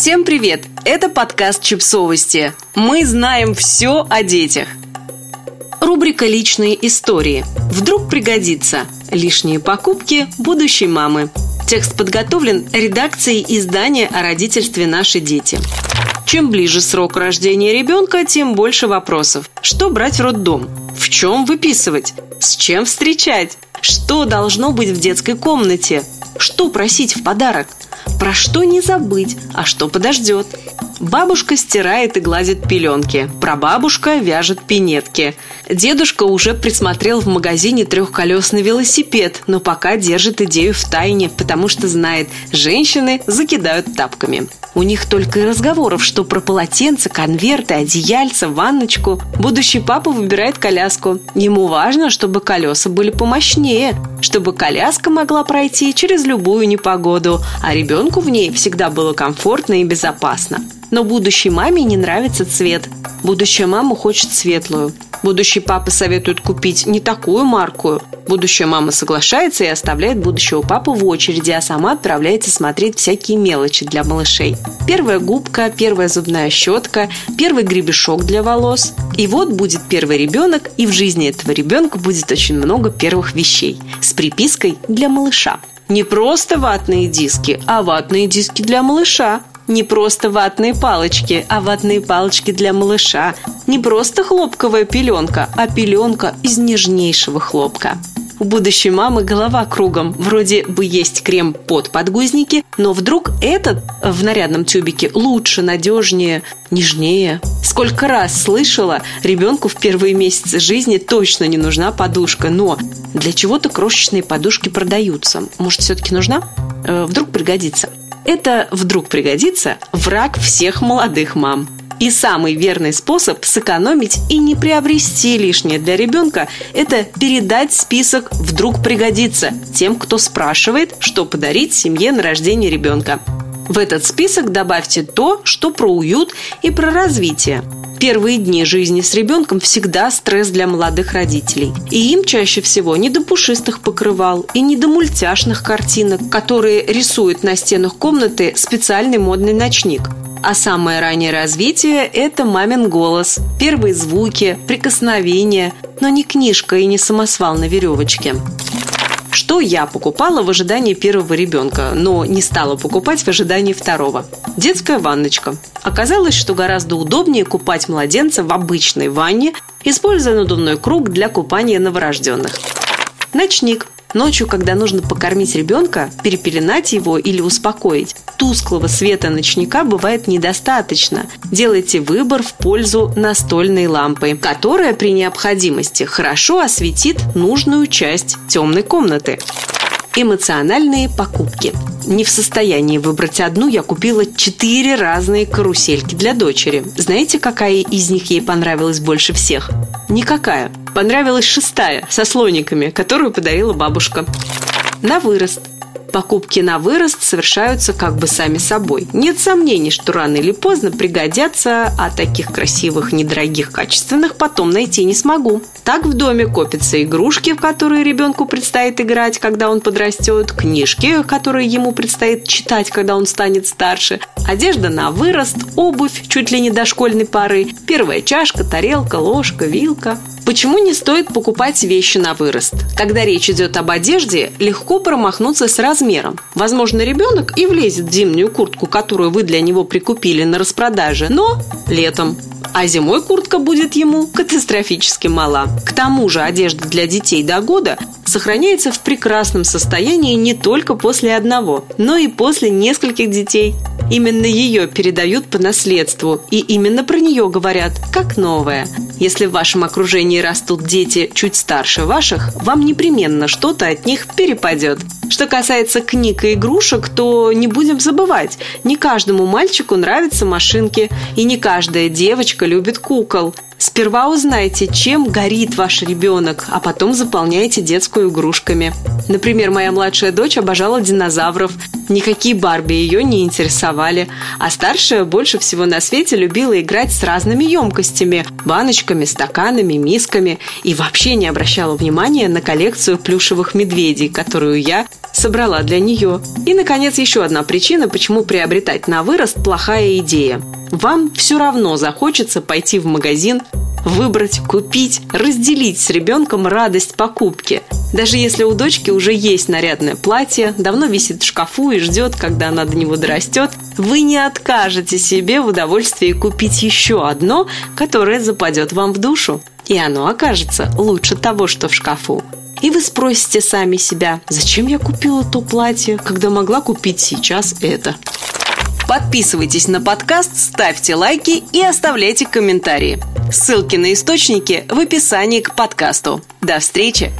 Всем привет! Это подкаст «Чипсовости». Мы знаем все о детях. Рубрика «Личные истории». Вдруг пригодится. Лишние покупки будущей мамы. Текст подготовлен редакцией издания о родительстве «Наши дети». Чем ближе срок рождения ребенка, тем больше вопросов. Что брать в роддом? В чем выписывать? С чем встречать? Что должно быть в детской комнате? Что просить в подарок? Про что не забыть, а что подождет? Бабушка стирает и гладит пеленки. Прабабушка вяжет пинетки. Дедушка уже присмотрел в магазине трехколесный велосипед, но пока держит идею в тайне, потому что знает, женщины закидают тапками. У них только и разговоров, что про полотенце, конверты, одеяльца, ванночку. Будущий папа выбирает коляску. Ему важно, чтобы колеса были помощнее, чтобы коляска могла пройти через любую непогоду, а ребенку в ней всегда было комфортно и безопасно. Но будущей маме не нравится цвет. Будущая мама хочет светлую. Будущий папа советует купить не такую марку. Будущая мама соглашается и оставляет будущего папу в очереди, а сама отправляется смотреть всякие мелочи для малышей. Первая губка, первая зубная щетка, первый гребешок для волос. И вот будет первый ребенок, и в жизни этого ребенка будет очень много первых вещей с припиской для малыша. Не просто ватные диски, а ватные диски для малыша. Не просто ватные палочки, а ватные палочки для малыша. Не просто хлопковая пеленка, а пеленка из нежнейшего хлопка. У будущей мамы голова кругом. Вроде бы есть крем под подгузники, но вдруг этот в нарядном тюбике лучше, надежнее, нежнее. Сколько раз слышала, ребенку в первые месяцы жизни точно не нужна подушка, но для чего-то крошечные подушки продаются. Может, все-таки нужна? Э, вдруг пригодится. Это вдруг пригодится враг всех молодых мам. И самый верный способ сэкономить и не приобрести лишнее для ребенка – это передать список «вдруг пригодится» тем, кто спрашивает, что подарить семье на рождение ребенка. В этот список добавьте то, что про уют и про развитие. Первые дни жизни с ребенком всегда стресс для молодых родителей. И им чаще всего не до пушистых покрывал и не до мультяшных картинок, которые рисует на стенах комнаты специальный модный ночник. А самое раннее развитие – это мамин голос, первые звуки, прикосновения, но не книжка и не самосвал на веревочке. Что я покупала в ожидании первого ребенка, но не стала покупать в ожидании второго? Детская ванночка. Оказалось, что гораздо удобнее купать младенца в обычной ванне, используя надувной круг для купания новорожденных. Ночник – Ночью, когда нужно покормить ребенка, перепеленать его или успокоить, тусклого света ночника бывает недостаточно. Делайте выбор в пользу настольной лампы, которая при необходимости хорошо осветит нужную часть темной комнаты. Эмоциональные покупки. Не в состоянии выбрать одну, я купила четыре разные карусельки для дочери. Знаете, какая из них ей понравилась больше всех? Никакая. Понравилась шестая, со слониками, которую подарила бабушка. На вырост. Покупки на вырост совершаются как бы сами собой. Нет сомнений, что рано или поздно пригодятся, а таких красивых, недорогих, качественных потом найти не смогу. Так в доме копятся игрушки, в которые ребенку предстоит играть, когда он подрастет, книжки, которые ему предстоит читать, когда он станет старше, одежда на вырост, обувь чуть ли не до школьной поры, первая чашка, тарелка, ложка, вилка. Почему не стоит покупать вещи на вырост? Когда речь идет об одежде, легко промахнуться с размером. Возможно, ребенок и влезет в зимнюю куртку, которую вы для него прикупили на распродаже, но летом а зимой куртка будет ему катастрофически мала. К тому же одежда для детей до года сохраняется в прекрасном состоянии не только после одного, но и после нескольких детей. Именно ее передают по наследству, и именно про нее говорят как новая. Если в вашем окружении растут дети чуть старше ваших, вам непременно что-то от них перепадет. Что касается книг и игрушек, то не будем забывать, не каждому мальчику нравятся машинки, и не каждая девочка любит кукол. Сперва узнайте, чем горит ваш ребенок, а потом заполняйте детскую игрушками. Например, моя младшая дочь обожала динозавров. Никакие Барби ее не интересовали. А старшая больше всего на свете любила играть с разными емкостями – баночками, стаканами, мисками. И вообще не обращала внимания на коллекцию плюшевых медведей, которую я собрала для нее. И, наконец, еще одна причина, почему приобретать на вырост плохая идея. Вам все равно захочется пойти в магазин, выбрать, купить, разделить с ребенком радость покупки. Даже если у дочки уже есть нарядное платье, давно висит в шкафу и ждет, когда она до него дорастет, вы не откажете себе в удовольствии купить еще одно, которое западет вам в душу. И оно окажется лучше того, что в шкафу. И вы спросите сами себя, зачем я купила то платье, когда могла купить сейчас это. Подписывайтесь на подкаст, ставьте лайки и оставляйте комментарии. Ссылки на источники в описании к подкасту. До встречи!